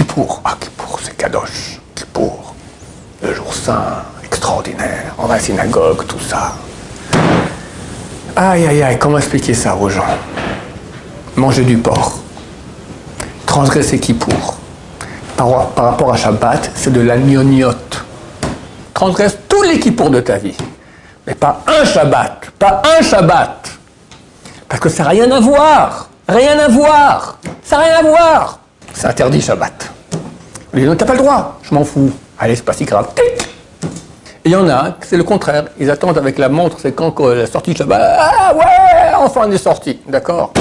Kippour. Ah, Kippour, c'est Kadosh. Kippour. Le jour saint, extraordinaire. On va à la synagogue, tout ça. Aïe, aïe, aïe, comment expliquer ça aux gens? Manger du porc. Transgresser Kippour. Par, par rapport à Shabbat, c'est de la gnognotte. Transgresse tous les Kippours de ta vie. Mais pas un Shabbat. Pas un Shabbat. Parce que ça n'a rien à voir. Rien à voir. Ça n'a rien à voir. C'est interdit Shabbat. Dit non, t'as pas le droit. Je m'en fous. Allez, c'est pas si grave. Et il y en a, c'est le contraire. Ils attendent avec la montre, c'est quand la sortie de Shabbat. Ah ouais, enfin on est sorti. D'accord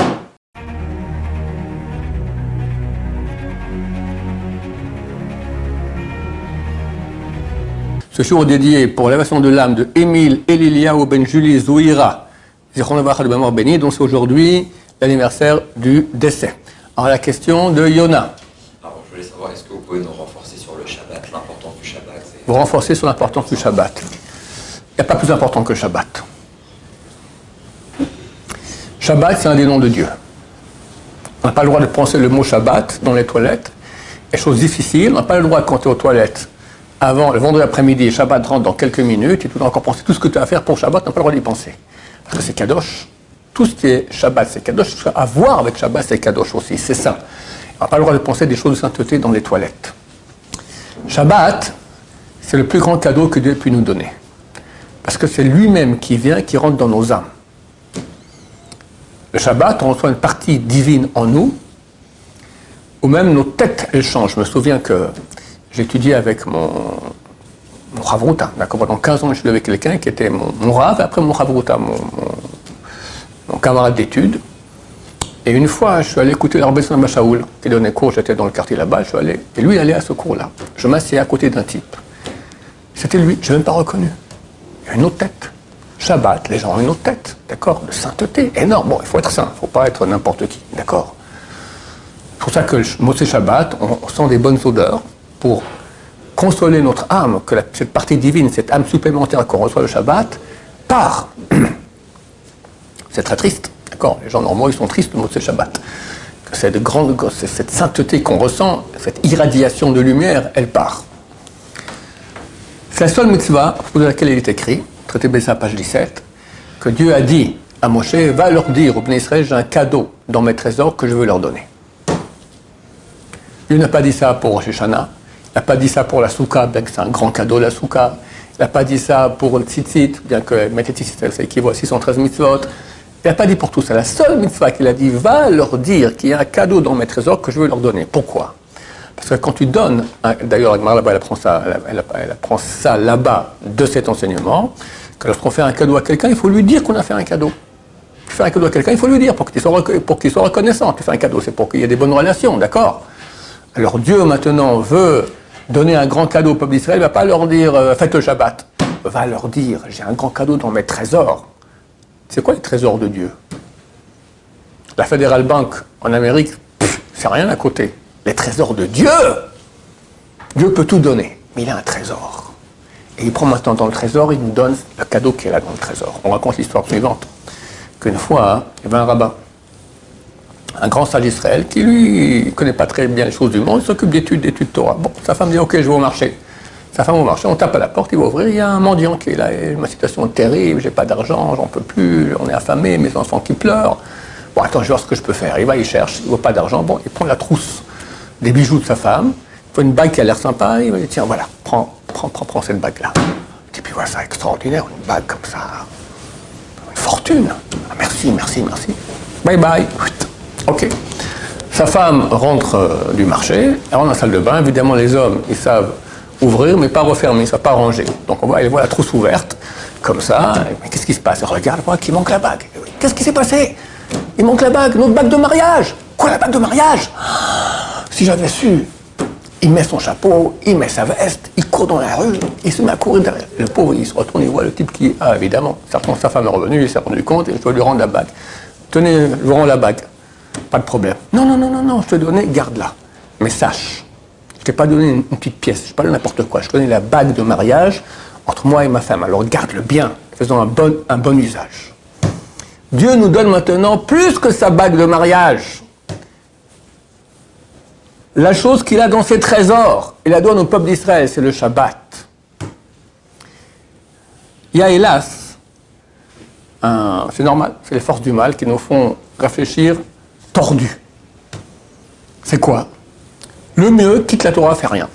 Ce jour dédié pour l'élévation de l'âme de Émile Eliliaou Ben Julie Zouira, de béni, donc c'est aujourd'hui l'anniversaire du décès. Alors la question de Yona. Alors je voulais savoir, est-ce que vous pouvez nous renforcer sur le Shabbat, l'importance du Shabbat Vous renforcez sur l'importance du Shabbat. Il n'y a pas plus important que Shabbat. Shabbat, c'est un des noms de Dieu. On n'a pas le droit de penser le mot Shabbat dans les toilettes. Et chose difficile, on n'a pas le droit de compter aux toilettes avant le vendredi après-midi, Shabbat rentre dans quelques minutes, et tu dois encore penser tout ce que tu as à faire pour Shabbat, tu n'as pas le droit d'y penser. Parce que c'est Kadosh. Tout ce qui est Shabbat, c'est Kadosh. A à voir avec Shabbat, c'est Kadosh aussi. C'est ça. On n'a pas le droit de penser des choses de sainteté dans les toilettes. Shabbat, c'est le plus grand cadeau que Dieu ait pu nous donner. Parce que c'est lui-même qui vient, qui rentre dans nos âmes. Le Shabbat, on reçoit une partie divine en nous, ou même nos têtes, elles changent. Je me souviens que j'étudiais avec mon, mon. D'accord Pendant 15 ans, je suis avec quelqu'un qui était mon, mon Rav, et après mon Ravruta, mon, mon, mon camarade d'études. Et une fois, je suis allé écouter l'Arbesson Machaoul, qui donnait cours, j'étais dans le quartier là-bas, je suis allé, et lui, il allait à ce cours-là. Je m'assieds à côté d'un type. C'était lui, je n'ai même pas reconnu. Il a une autre tête. Shabbat, les gens ont une autre tête, d'accord? De sainteté, énorme. Bon, il faut être saint, il ne faut pas être n'importe qui, d'accord? C'est pour ça que le Mosé Shabbat, on, sent des bonnes odeurs pour consoler notre âme, que cette partie divine, cette âme supplémentaire qu'on reçoit le Shabbat, part. C'est très triste, d'accord Les gens normaux, ils sont tristes le Mosé Shabbat. Cette grande, c'est- cette sainteté qu'on ressent, cette irradiation de lumière, elle part. C'est la seule mitzvah à propos de laquelle il est écrit, traité Bessa, page 17, que Dieu a dit à Moshe, va leur dire au Israël, j'ai un cadeau dans mes trésors que je veux leur donner. Il n'a pas dit ça pour Rosh Hashanah, il n'a pas dit ça pour la Souka, bien que c'est un grand cadeau la Souka, il n'a pas dit ça pour le Tzitzit, bien que Tzitzit, ça équivaut à 613 mitzvot, il n'a pas dit pour tout ça. La seule mitzvah qu'il a dit, va leur dire qu'il y a un cadeau dans mes trésors que je veux leur donner. Pourquoi? Parce que quand tu donnes, d'ailleurs, Agmar là-bas, elle apprend ça, elle, ça là-bas de cet enseignement, que lorsqu'on fait un cadeau à quelqu'un, il faut lui dire qu'on a fait un cadeau. Tu fais un cadeau à quelqu'un, il faut lui dire pour qu'il soit, reco- pour qu'il soit reconnaissant. Tu fais un cadeau, c'est pour qu'il y ait des bonnes relations, d'accord? Alors Dieu maintenant veut donner un grand cadeau au peuple d'Israël, il ne va pas leur dire euh, faites le Shabbat. Il va leur dire j'ai un grand cadeau dans mes trésors. C'est quoi les trésors de Dieu? La Federal Bank en Amérique, c'est rien à côté. Les trésors de Dieu Dieu peut tout donner, mais il a un trésor. Et il prend maintenant dans le trésor, il nous donne le cadeau qui est là dans le trésor. On raconte l'histoire suivante. Qu'une fois, il y avait un rabbin, un grand sage d'Israël, qui lui ne connaît pas très bien les choses du monde, il s'occupe d'études, d'études Torah. Bon, sa femme dit Ok, je vais au marché. Sa femme au marché, on tape à la porte, il va ouvrir, il y a un mendiant qui est là, ma situation est terrible, j'ai pas d'argent, j'en peux plus, on est affamé, mes enfants qui pleurent. Bon, attends, je vais voir ce que je peux faire. Il va, il cherche, il voit pas d'argent, bon, il prend la trousse des bijoux de sa femme, il voit une bague qui a l'air sympa, il va dire Tiens, voilà, prends, prends, prends, prends cette bague-là. Et puis voilà, ça extraordinaire, une bague comme ça, une fortune. Ah, merci, merci, merci. Bye bye. Ok. Sa femme rentre euh, du marché, elle rentre dans la salle de bain. Évidemment, les hommes, ils savent ouvrir, mais pas refermer, savent pas ranger. Donc on voit, elle voit la trousse ouverte, comme ça. Mais qu'est-ce qui se passe? Regarde, voit qu'il manque la bague. Qu'est-ce qui s'est passé? Il manque la bague, notre bague de mariage. Quoi, la bague de mariage? Si j'avais su. Il met son chapeau, il met sa veste, il court dans la rue, il se met à courir derrière. Le pauvre, il se retourne, il voit le type qui. Ah, évidemment, sa femme est revenue, il s'est rendu compte et je dois lui rendre la bague. Tenez, je vous rends la bague. Pas de problème. Non, non, non, non, non, je te donnais, garde-la. Mais sache, t'ai pas donné une, petite pièce, je pas donné n'importe quoi. Je te donnais la bague de mariage entre moi et ma femme. Alors garde-le bien, faisons un bon, un bon usage. Dieu nous donne maintenant plus que sa bague de mariage. la chose qu'il a dans ses trésors, il la donne au peuple d'Israël, c'est le Shabbat. Il y a hélas, c'est normal, c'est les forces du mal qui nous font réfléchir tordu. C'est quoi? Le mieux, quitte la Torah, fait rien.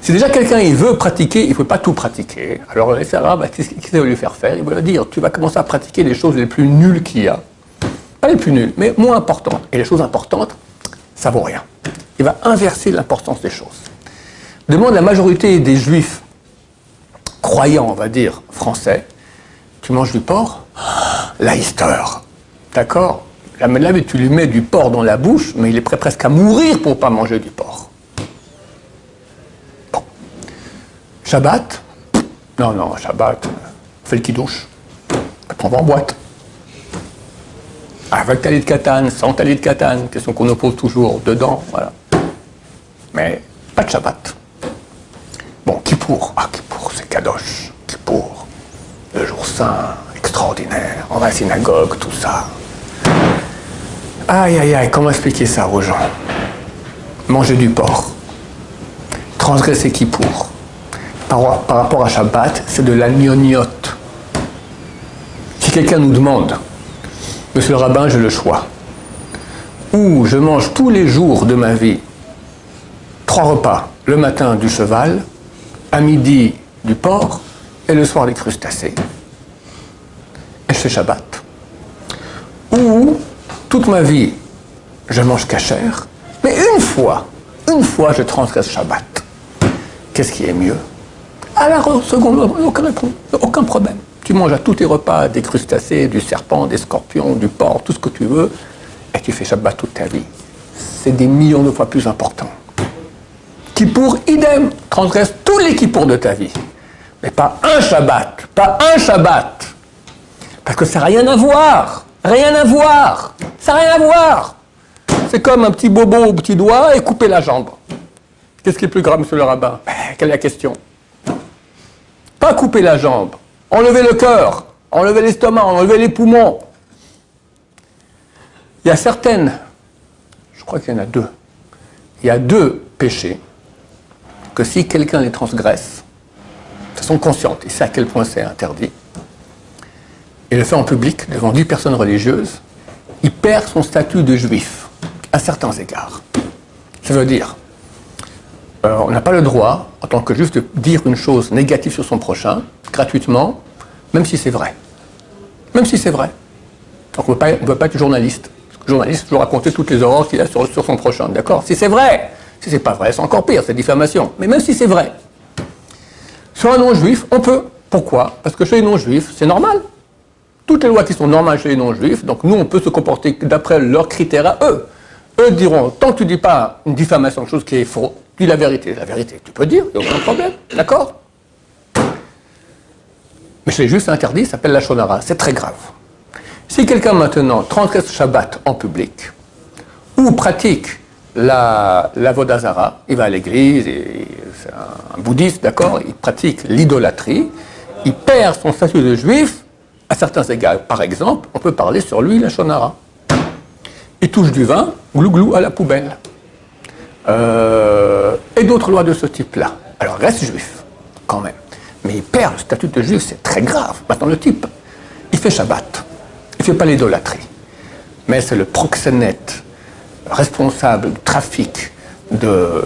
Si déjà quelqu'un il veut pratiquer, il ne peut pas tout pratiquer. Alors les Arabes, qu'est-ce qu'il va lui faire faire? Il va lui dire, tu vas commencer à pratiquer les choses les plus nulles qu'il y a. Pas les plus nulles, mais moins importantes. Et les choses importantes, ça vaut rien. Il va inverser l'importance des choses. Demande la majorité des juifs croyants, on va dire, français, tu manges du porc? La D'accord? Là, tu lui mets du porc dans la bouche, mais il est prêt presque à mourir pour ne pas manger du porc. Shabbat Non, non, Shabbat, on fait le kidouche. On va en boîte. Avec talit de katane, sans talit de katane, question qu'on oppose toujours dedans, voilà. Mais pas de Shabbat. Bon, Kippour, ah Kippour, c'est Kadosh, Kippour, le jour saint, extraordinaire, on va la synagogue, tout ça. Aïe, aïe, aïe, comment expliquer ça aux gens? Manger du porc, transgresser Kippour, par, rapport à Shabbat, c'est de la gnognotte. Si quelqu'un nous demande, Monsieur le rabbin, j'ai le choix, ou je mange tous les jours de ma vie trois repas, le matin du cheval, à midi du porc et le soir des crustacés. Et je fais Shabbat. Ou toute ma vie, je mange cachère, mais une fois, une fois je transgresse Shabbat. Qu'est-ce qui est mieux? À la seconde, aucun, aucun problème. Tu manges à tous tes repas des crustacés, du serpent, des scorpions, du porc, tout ce que tu veux, et tu fais Shabbat toute ta vie. C'est des millions de fois plus important. pour idem, transgresse tous les Kippours de ta vie. Mais pas un Shabbat, pas un Shabbat. Parce que ça n'a rien à voir. Rien à voir. Ça n'a rien à voir. C'est comme un petit bobo au petit doigt et couper la jambe. Qu'est-ce qui est plus grave, monsieur le rabbin? Ben, Quelle est la question? Pas couper la jambe, enlever le cœur, enlever l'estomac, enlever les poumons. Il y a certaines, je crois qu'il y en a deux, il y a deux péchés que si quelqu'un les transgresse, de façon consciente, il sait à quel point c'est interdit, et le fait en public, devant dix personnes religieuses, il perd son statut de juif, à certains égards. Ça veut dire, euh, on n'a pas le droit, en tant que juif, de dire une chose négative sur son prochain, gratuitement, même si c'est vrai. Même si c'est vrai. Donc on ne peut pas être journaliste. Parce que le journaliste peut raconter toutes les horreurs qu'il a sur, son prochain. D'accord? Si c'est vrai. Si c'est pas vrai, c'est encore pire, c'est diffamation. Mais même si c'est vrai. Sur un non-juif, on peut. Pourquoi? Parce que chez les non-juifs, c'est normal. Toutes les lois qui sont normales chez les non-juifs, donc nous, on peut se comporter d'après leurs critères à eux. Eux diront, tant que tu ne dis pas une diffamation, chose qui est faux, Dis la vérité. La vérité, tu peux dire, il n'y a aucun problème. D'accord? Mais c'est juste interdit, ça s'appelle la shonara. C'est très grave. Si quelqu'un maintenant transgresse Shabbat en public, ou pratique la, la Vodazara, il va à l'église, c'est un, bouddhiste, d'accord, il pratique l'idolâtrie, il perd son statut de juif, à certains égards. Par exemple, on peut parler sur lui la shonara. Il touche du vin, glou glou à la poubelle. Euh, et d'autres lois de ce type-là. Alors, reste juif, quand même. Mais il perd le statut de juif, c'est très grave. Maintenant, le type, il fait Shabbat. Il ne fait pas l'idolâtrie. Mais c'est le proxénète responsable du trafic de,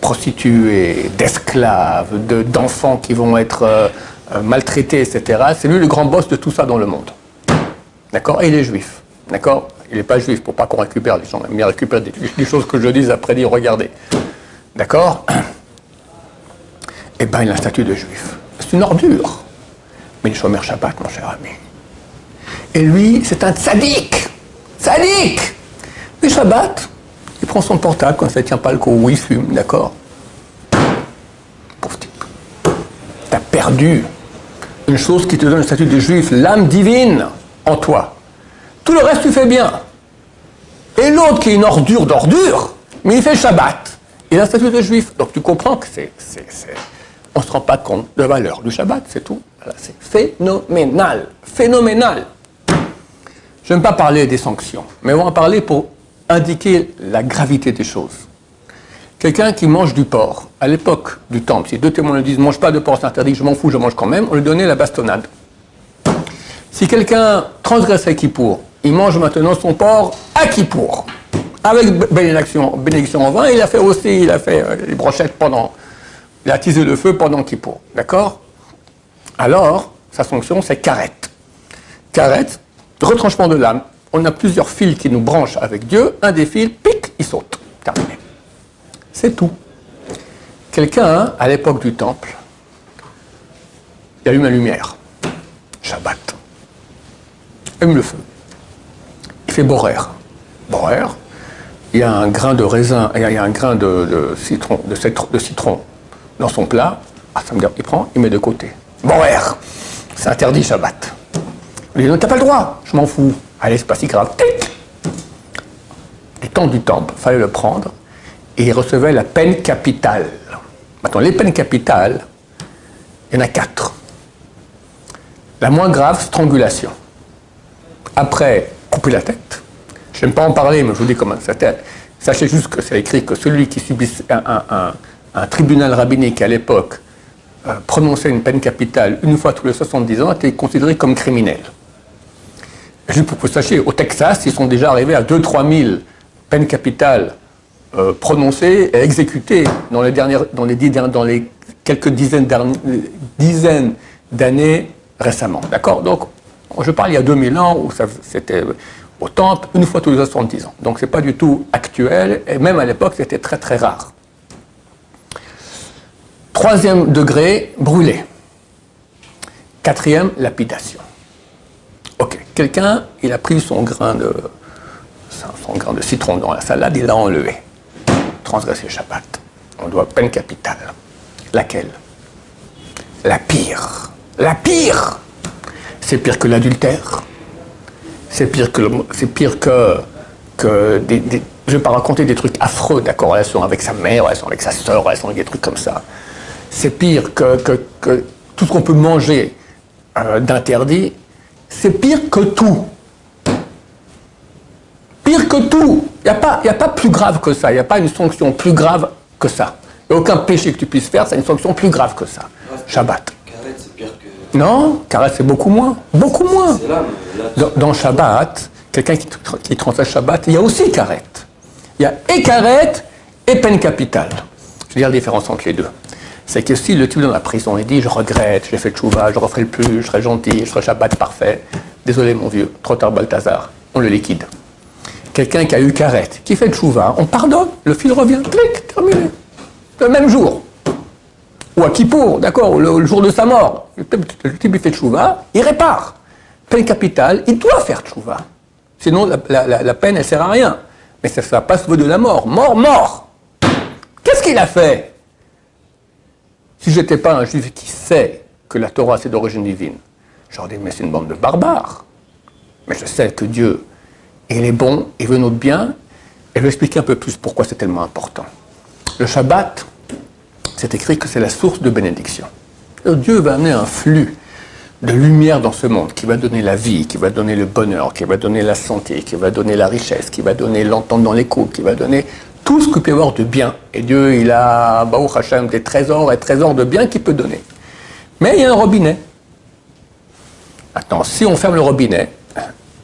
prostituées, d'esclaves, d'enfants qui vont être euh, maltraités, etc. C'est lui le grand boss de tout ça dans le monde. D'accord? Et il est juif. D'accord? Il n'est pas juif pour pas qu'on récupère les gens. Il récupère des, choses que je dis après dire regardez. D'accord? Eh bien, il a un statut de juif. C'est une ordure. Mais il chômeur Shabbat, mon cher ami. Et lui, c'est un sadique. Sadique Mais Shabbat, il prend son portable quand ça ne tient pas le coup il fume, d'accord? Pauvre type. T'as perdu une chose qui te donne le statut de juif, l'âme divine en toi. Tout le reste, tu fais bien. Et l'autre qui est une ordure d'ordure, mais il fait Shabbat. Il a un statut de juif. Donc tu comprends que c'est. On ne se rend pas compte de la valeur du Shabbat, c'est tout. c'est phénoménal. Phénoménal. Je ne vais pas parler des sanctions, mais on va en parler pour indiquer la gravité des choses. Quelqu'un qui mange du porc, à l'époque du temple, si deux témoins lui disent mange pas de porc, c'est interdit, je m'en fous, je mange quand même, on lui donnait la bastonnade. Si quelqu'un transgressait Kippour, il mange maintenant son porc à Kippour, avec bénédiction, bénédiction en vin, il a fait aussi, il a fait euh, les brochettes pendant, il a attisé le feu pendant Kippour, d'accord? Alors, sa sanction, c'est carette. Carette, retranchement de l'âme. On a plusieurs fils qui nous branchent avec Dieu, un des fils, pic, il saute. Terminé. C'est tout. Quelqu'un, à l'époque du temple, il allume la lumière. Shabbat. Allume le feu. Il fait borer. Borer. Il y a un grain de raisin, il y a un grain de, citron, de, citron dans son plat. Ah, ça me dit, il prend, il met de côté. Borer. C'est interdit Shabbat. Il dit, non, t'as pas le droit. Je m'en fous. Allez, c'est pas si grave. Du temps du temple, fallait le prendre et il recevait la peine capitale. Maintenant, les peines capitales, il y en a quatre. La moins grave, strangulation. Après, couper la tête. Je n'aime pas en parler, mais je vous dis comment ça tête. Sachez juste que c'est écrit que celui qui subit un, tribunal rabbinique à l'époque euh, prononçait une peine capitale une fois tous les 70 ans était considéré comme criminel. Juste pour que vous sachiez, au Texas, ils sont déjà arrivés à 2-3 000 peines capitales euh, et exécutées dans les, dernières, dans les, les quelques dizaines d'années récemment. D'accord? Donc, je parle il y a 2000 ans où c'était au temple une fois tous les 70 ans. Donc, ce n'est pas du tout actuel et même à l'époque, c'était très très rare. Troisième degré, brûlé. Quatrième, lapidation. Ok, quelqu'un, il a pris son grain de, son grain de citron dans la salade, il l'a enlevé transgresser Shabbat. On doit peine capitale. Laquelle? La pire. La pire C'est pire que l'adultère? C'est pire que, c'est pire que, je ne vais pas raconter des trucs affreux, d'accord, relation avec sa mère, relation avec sa soeur, relation avec des trucs comme ça. C'est pire que, que, tout ce qu'on peut manger euh, d'interdit. C'est pire que tout. Pire que tout. Il n'y a, pas, a pas plus grave que ça. Il n'y a pas une sanction plus grave que ça. A aucun péché que tu puisses faire, c'est une sanction plus grave que ça. Shabbat. c'est pire que. Non, carré, c'est beaucoup moins. Beaucoup moins. dans, Shabbat, quelqu'un qui, qui Shabbat, il y a aussi carré. Il y a et et peine capitale. Je veux dire la différence entre les deux. C'est que si le type dans la prison, il dit Je regrette, j'ai fait le chouva, je referai le plus, je serai gentil, je serai Shabbat parfait. Désolé, mon vieux, trop tard, Balthazar. On le liquide quelqu'un qui a eu carette, qui fait le chouva, on pardonne, le fil revient, clic, terminé. Le même jour. Ou à Kippour, d'accord, le, jour de sa mort. Le type, il fait chouva, il répare. Peine capitale, il doit faire chouva. Sinon, la, peine, elle sert à rien. Mais ça, ça passe de la mort. Mort, mort. Qu'est-ce qu'il a fait? Si je n'étais pas un juif qui sait que la Torah, c'est d'origine divine, j'aurais dit, mais c'est une bande de barbares. Mais je sais que Dieu il est bon, il veut notre bien, et je vais expliquer un peu plus pourquoi c'est tellement important. Le Shabbat, c'est écrit que c'est la source de bénédiction. Dieu va amener un flux de lumière dans ce monde qui va donner la vie, qui va donner le bonheur, qui va donner la santé, qui va donner la richesse, qui va donner l'entente dans les couples, qui va donner tout ce que peut y avoir de bien. Et Dieu, il a, Baruch des trésors et trésors de bien qu'il peut donner. Mais il y a un robinet. Maintenant, si on ferme le robinet,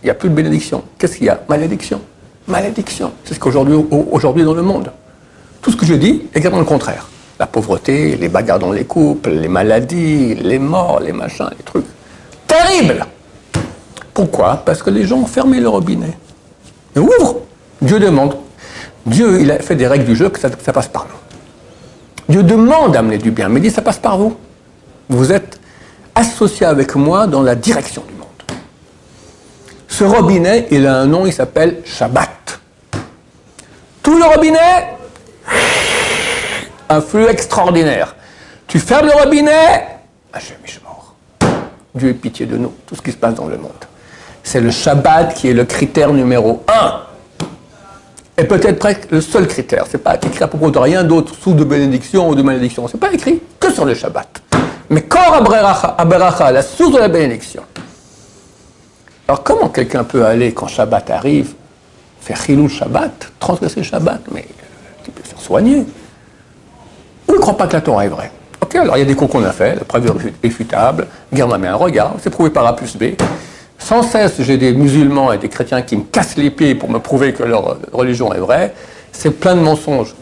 il n'y a plus de bénédiction. Qu'est-ce qu'il y a? Malédiction. Malédiction. C'est ce qu'aujourd'hui aujourd'hui dans le monde. Tout ce que je dis exactement le contraire. La pauvreté, les bagarres dans les couples, les maladies, les morts, les machins, les trucs. Terrible Pourquoi? Parce que les gens ont fermé le robinet. Mais ouvre Dieu demande. Dieu, il a fait des règles du jeu que ça, passe par nous. Dieu demande d'amener du bien, mais il dit ça passe par vous. Vous êtes associé avec moi dans la direction du ce robinet, il a un nom, il s'appelle Shabbat. Tout le robinet, un flux extraordinaire. Tu fermes le robinet, je suis mort. Dieu ait pitié de nous, tout ce qui se passe dans le monde. C'est le Shabbat qui est le critère numéro un. Et peut-être presque le seul critère. C'est pas écrit à propos de rien d'autre, sous de bénédiction ou de malédiction. C'est pas écrit que sur le Shabbat. Mais quand Aberacha, la source de la bénédiction, alors comment quelqu'un peut aller, quand Shabbat arrive, faire Chilou Shabbat, transgresser Shabbat Mais il peut faire soigner? ils ne croient pas que la Torah est vraie. Ok, alors il y a des cours qu'on a fait, la preuve est réfutable, guerre ma un regard, c'est prouvé par A plus B. Sans cesse, j'ai des musulmans et des chrétiens qui me cassent les pieds pour me prouver que leur religion est vraie. C'est plein de mensonges.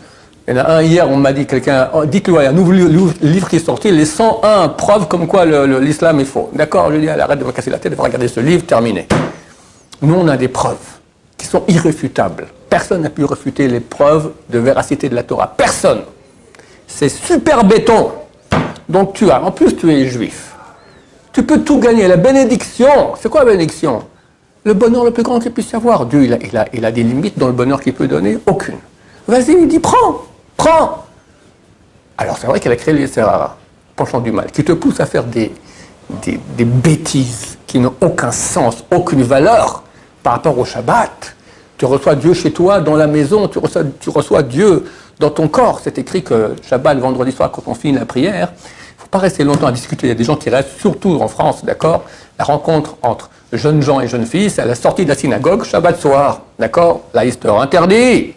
Il y en a un hier, on m'a dit, quelqu'un, oh, dites-le, il y a un nouveau livre qui est sorti, les 101 preuves comme quoi l'islam est faux. D'accord, je dis, arrête de me casser la tête, de regarder ce livre, terminé. Nous, on a des preuves qui sont irréfutables. Personne n'a pu refuter les preuves de véracité de la Torah. Personne. C'est super béton. Donc tu as, en plus tu es juif. Tu peux tout gagner. La bénédiction, c'est quoi la bénédiction? Le bonheur le plus grand qu'il puisse y avoir. Dieu, il a, il, a, il a, des limites dans le bonheur qu'il peut donner? Aucune. Vas-y, il dit prends, prends. Alors c'est vrai qu'elle a créé les Serrara, penchant du mal, qui te pousse à faire des, bêtises qui n'ont aucun sens, aucune valeur par rapport au Shabbat. Tu reçois Dieu chez toi, dans la maison, tu reçois, tu reçois Dieu dans ton corps. C'est écrit que Shabbat, le vendredi soir, quand on finit la prière, il ne faut pas rester longtemps à discuter. Il y a des gens qui restent, surtout en France, d'accord? La rencontre entre jeunes gens et jeunes filles, c'est à la sortie de la synagogue, Shabbat soir, d'accord? La histoire interdit.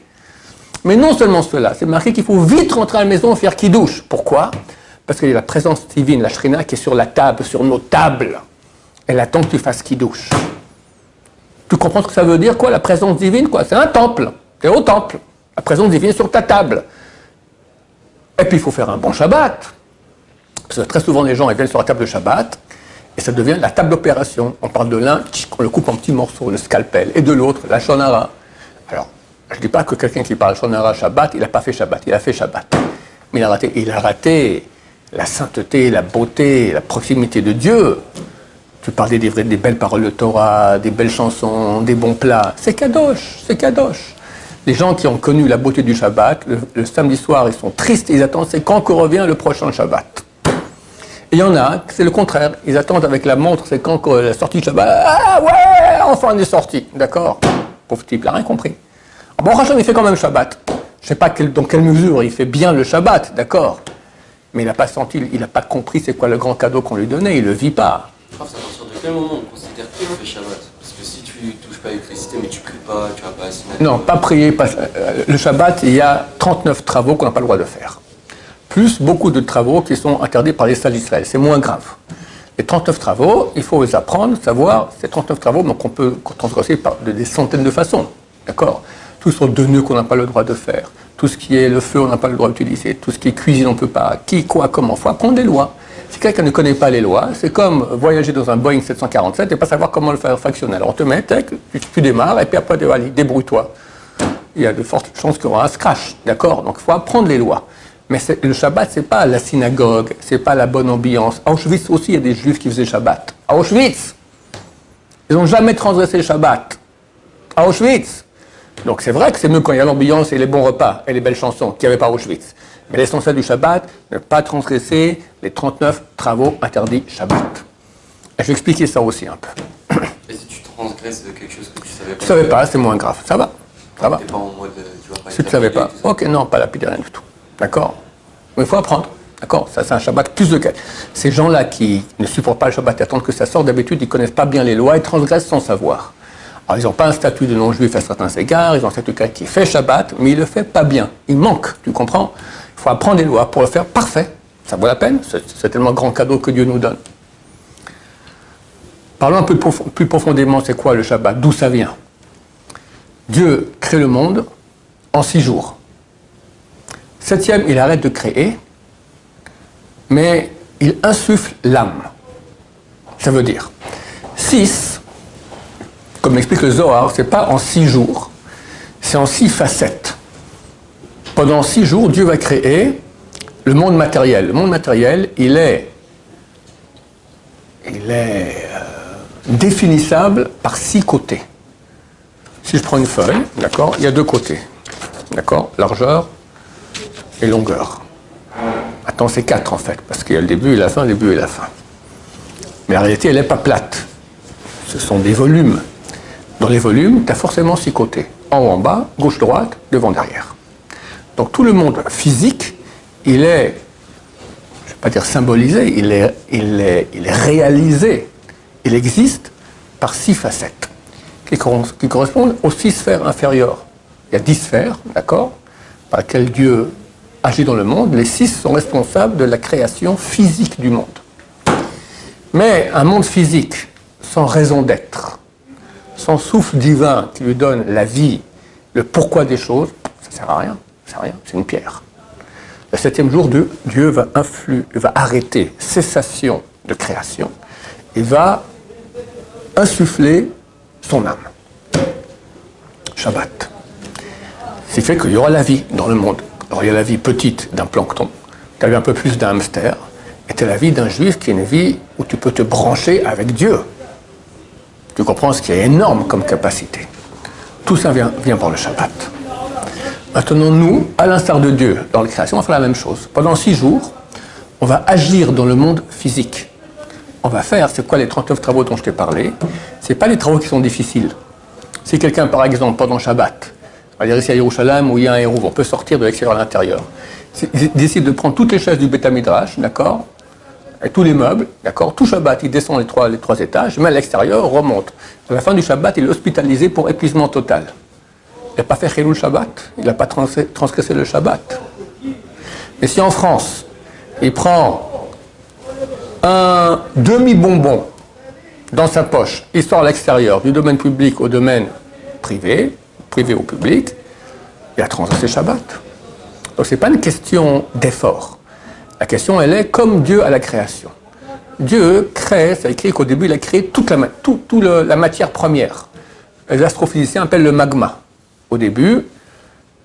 Mais non seulement cela, c'est marqué qu'il faut vite rentrer à la maison et faire qui douche. Pourquoi? Parce qu'il y a la présence divine, la shrina, qui est sur la table, sur nos tables. Elle attend que tu fasses qui douche. Tu comprends ce que ça veut dire, quoi, la présence divine, quoi? C'est un temple. Es au temple. La présence divine est sur ta table. Et puis, il faut faire un bon Shabbat. Parce que très souvent, les gens ils viennent sur la table de Shabbat, et ça devient la table d'opération. On parle de l'un, on le coupe en petits morceaux, le scalpel, et de l'autre, la shonara. Je ne dis pas que quelqu'un qui parle shonara Shabbat, il n'a pas fait Shabbat, il a fait Shabbat. Mais il a raté, la sainteté, la beauté, la proximité de Dieu. Tu parlais des, des belles paroles de Torah, des belles chansons, des bons plats. C'est kadosh, c'est kadosh. Les gens qui ont connu la beauté du Shabbat, le, samedi soir, ils sont tristes, ils attendent, c'est quand que revient le prochain Shabbat? Et il y en a, c'est le contraire. Ils attendent avec la montre, c'est quand que la sortie du Shabbat. Ah ouais, enfin on est sorti. D'accord? Pauvre type, il n'a rien compris. Bon, Rachel, il fait quand même Shabbat. Je ne sais pas dans quelle mesure il fait bien le Shabbat, d'accord Mais il n'a pas senti, il n'a pas compris c'est quoi le grand cadeau qu'on lui donnait, il ne le vit pas quel moment on considère qu'il fait Shabbat? Parce que si tu touches pas à l'électricité, mais tu pries pas, tu vas pas à Non, pas prier. Pas, euh, le Shabbat, il y a 39 travaux qu'on n'a pas le droit de faire. Plus beaucoup de travaux qui sont interdits par les salles d'Israël. C'est moins grave. Les 39 travaux, il faut les apprendre, savoir, ces 39 travaux, donc on peut transgresser par de, des centaines de façons. D'accord Tout sur deux nœuds qu'on n'a pas le droit de faire. Tout ce qui est le feu, on n'a pas le droit d'utiliser. Tout ce qui est cuisine, on ne peut pas. Qui, quoi, comment. Il faut apprendre des lois. Si quelqu'un ne connaît pas les lois, c'est comme voyager dans un Boeing 747 et pas savoir comment le faire fonctionner. Alors on te met, tu, démarres et puis après, allez, débrouille-toi. Il y a de fortes chances qu'il y aura un crash, d'accord? Donc il faut apprendre les lois. Mais le Shabbat, c'est pas la synagogue, c'est pas la bonne ambiance. À Auschwitz aussi, il y a des juifs qui faisaient Shabbat. À Auschwitz, ils n'ont jamais transgressé le Shabbat. À Auschwitz. Donc c'est vrai que c'est mieux quand il y a l'ambiance et les bons repas et les belles chansons qu'il n'y avait pas à Auschwitz. Mais l'essentiel du Shabbat, ne pas transgresser les 39 travaux interdits Shabbat. Et je vais expliquer ça aussi un peu. Et si tu transgresses quelque chose que tu savais pas Tu savais pas, c'est moins grave. Ça va. Ça va. pas en mode, euh, tu vas pas si tu savais pas. Ok, non, pas la rien du tout. D'accord Mais il faut apprendre. D'accord Ça, c'est un Shabbat plus de qualité. Ces gens-là qui ne supportent pas le Shabbat et attendent que ça sorte, d'habitude, ils ne connaissent pas bien les lois et transgressent sans savoir. Alors, ils n'ont pas un statut de non-juif à certains égards, ils ont un statut qui fait Shabbat, mais il ne le fait pas bien. Il manque, tu comprends? Il faut apprendre les lois pour le faire parfait. Ça vaut la peine, c'est tellement grand cadeau que Dieu nous donne. Parlons un peu plus profondément, c'est quoi le Shabbat? D'où ça vient? Dieu crée le monde en six jours. Septième, il arrête de créer, mais il insuffle l'âme. Ça veut dire, six, comme l'explique le Zohar, c'est pas en six jours, c'est en six facettes. Pendant six jours, Dieu va créer le monde matériel. Le monde matériel, il est, il est euh, définissable par six côtés. Si je prends une feuille, d'accord, il y a deux côtés, d'accord, largeur et longueur. Attends, c'est quatre en fait, parce qu'il y a le début et la fin, le début et la fin. Mais en réalité, elle n'est pas plate. Ce sont des volumes. Dans les volumes, tu as forcément six côtés. En haut, en bas, gauche, droite, devant, derrière. Donc tout le monde physique, il est, je ne vais pas dire symbolisé, il est, il, est, il est réalisé, il existe par six facettes qui, qui correspondent aux six sphères inférieures. Il y a dix sphères, d'accord, par lesquelles Dieu agit dans le monde, les six sont responsables de la création physique du monde. Mais un monde physique sans raison d'être, sans souffle divin qui lui donne la vie, le pourquoi des choses, ça ne sert à rien. Ça rien, c'est une pierre. Le septième jour, Dieu va, influ, va arrêter, cessation de création, et va insuffler son âme. Shabbat. C'est fait qu'il y aura la vie dans le monde. Alors il y a la vie petite d'un plancton, tu as un peu plus d'un hamster, et tu as la vie d'un juif qui est une vie où tu peux te brancher avec Dieu. Tu comprends ce qui est énorme comme capacité. Tout ça vient, par le Shabbat. Maintenant, nous, à l'instar de Dieu, dans la création, on va faire la même chose. Pendant six jours, on va agir dans le monde physique. On va faire, c'est quoi les 39 travaux dont je t'ai parlé? Ce pas les travaux qui sont difficiles. Si quelqu'un, par exemple, pendant Shabbat, on va dire ici à Yerushalayim où il y a un héros, on peut sortir de l'extérieur à l'intérieur. Décide de prendre toutes les chaises du Beth d'accord? Tous les meubles, d'accord Tout Shabbat, il descend les trois, étages, met à l'extérieur, remonte. À la fin du Shabbat, il est hospitalisé pour épuisement total. Il n'a pas fait Chilul Shabbat, il n'a pas transgressé le Shabbat. Mais si en France, il prend un demi-bonbon dans sa poche, il sort à l'extérieur, du domaine public au domaine privé, privé au public, il a transgressé Shabbat. Donc ce n'est pas une question d'effort. La question, elle est comme Dieu à la création. Dieu crée, ça écrit qu'au début, il a créé toute la, matière première. Les astrophysiciens appellent le magma. Au début,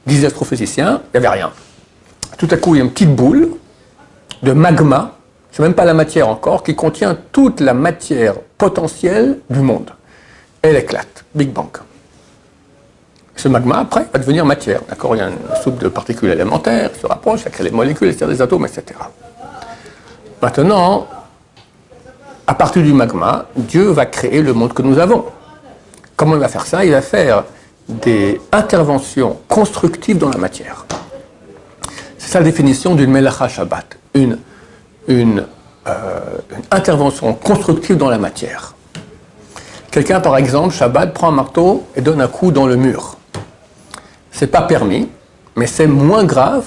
disent astrophysiciens, il n'y avait rien. Tout à coup, il y a une petite boule de magma, c'est même pas la matière encore, qui contient toute la matière potentielle du monde. Elle éclate, Big Bang. Ce magma, après, va devenir matière. D'accord? Il y a une soupe de particules élémentaires, se rapproche, ça crée les molécules, ça des atomes, etc. Maintenant, à partir du magma, Dieu va créer le monde que nous avons. Comment il va faire ça? Il va faire des interventions constructives dans la matière. C'est ça la définition d'une melacha Shabbat, euh, une, intervention constructive dans la matière. Quelqu'un, par exemple, Shabbat, prend un marteau et donne un coup dans le mur. C'est pas permis, mais c'est moins grave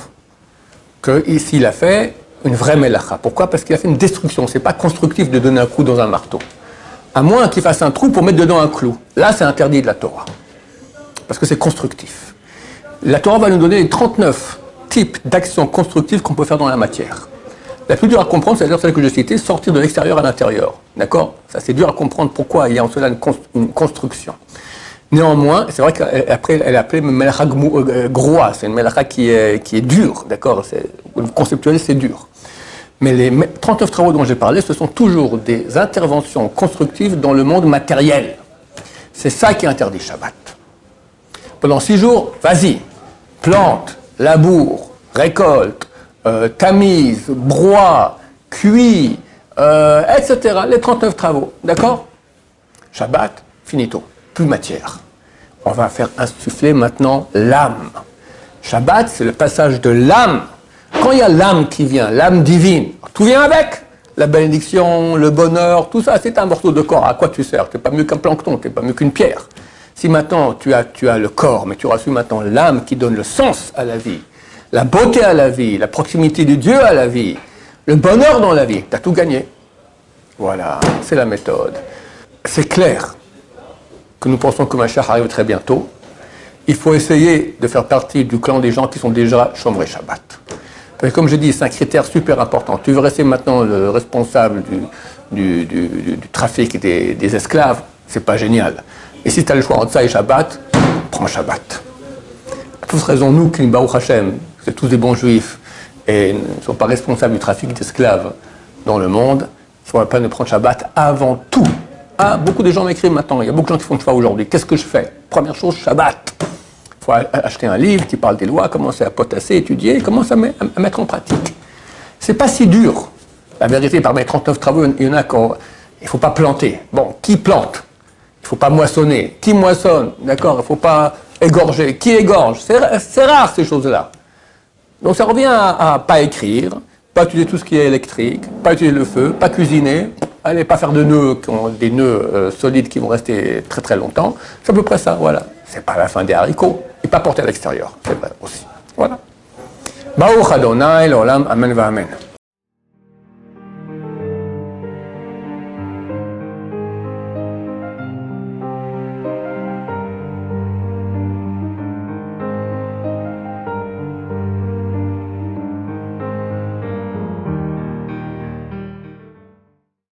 que s'il a fait une vraie melacha. Pourquoi? Parce qu'il a fait une destruction. C'est pas constructif de donner un coup dans un marteau. À moins qu'il fasse un trou pour mettre dedans un clou. Là, c'est interdit de la Torah parce que c'est constructif. La Torah va nous donner les 39 types d'actions constructives qu'on peut faire dans la matière. La plus dure à comprendre, c'est celle que je citais, sortir de l'extérieur à l'intérieur. D'accord? Ça, c'est dur à comprendre pourquoi il y a en cela une, construction. Néanmoins, c'est vrai qu'après, elle est appelée Melacha euh, Groa, c'est une Melacha qui est, qui est dure, d'accord? Conceptuelle, c'est dur. Mais les 39 travaux dont j'ai parlé, ce sont toujours des interventions constructives dans le monde matériel. C'est ça qui interdit Shabbat. Pendant six jours, vas-y, plante, laboure, récolte, euh, tamise, broie, cuit, euh, etc. Les 39 travaux, d'accord? Shabbat, finito, plus matière. On va faire insuffler maintenant l'âme. Shabbat, c'est le passage de l'âme. Quand il y a l'âme qui vient, l'âme divine, tout vient avec. La bénédiction, le bonheur, tout ça, c'est un morceau de corps. À quoi tu sers? Tu n'es pas mieux qu'un plancton, tu n'es pas mieux qu'une pierre. Si maintenant tu as, tu as le corps, mais tu reçu maintenant l'âme qui donne le sens à la vie, la beauté à la vie, la proximité de Dieu à la vie, le bonheur dans la vie, tu as tout gagné. Voilà, c'est la méthode. C'est clair nous pensons que Machar arrive très bientôt. Il faut essayer de faire partie du clan des gens qui sont déjà Shomer Shabbat. comme je dis, c'est un critère super important. Tu veux rester maintenant le responsable du, du, trafic des, des esclaves, c'est pas génial. Et si tu as le choix entre ça et Shabbat, prends Shabbat. À tous raison, nous, qui Baruch Hashem, c'est tous des bons juifs et ne sont pas responsables du trafic d'esclaves dans le monde, il faut pas de prendre Shabbat avant tout. Ah, beaucoup de gens m'écrivent maintenant, il y a beaucoup de gens qui font choix aujourd'hui. Qu'est-ce que je fais? Première chose, Shabbat. Il faut acheter un livre qui parle des lois, commencer à potasser, étudier, commencer à, mettre en pratique. C'est pas si dur. La vérité, parmi les 39 travaux, il y en a qui il ne faut pas planter. Bon, qui plante? Il ne faut pas moissonner. Qui moissonne? D'accord Il ne faut pas égorger. Qui égorge? C'est rare ces choses-là. Donc ça revient à, pas écrire, pas utiliser tout ce qui est électrique, pas utiliser le feu, pas cuisiner, allez pas faire de nœuds, des nœuds euh, solides qui vont rester très très longtemps. C'est à peu près ça, voilà. C'est pas la fin des haricots. Et pas porter à l'extérieur, c'est vrai aussi. Voilà. Baruch Adonai, l'olam, amen va amen.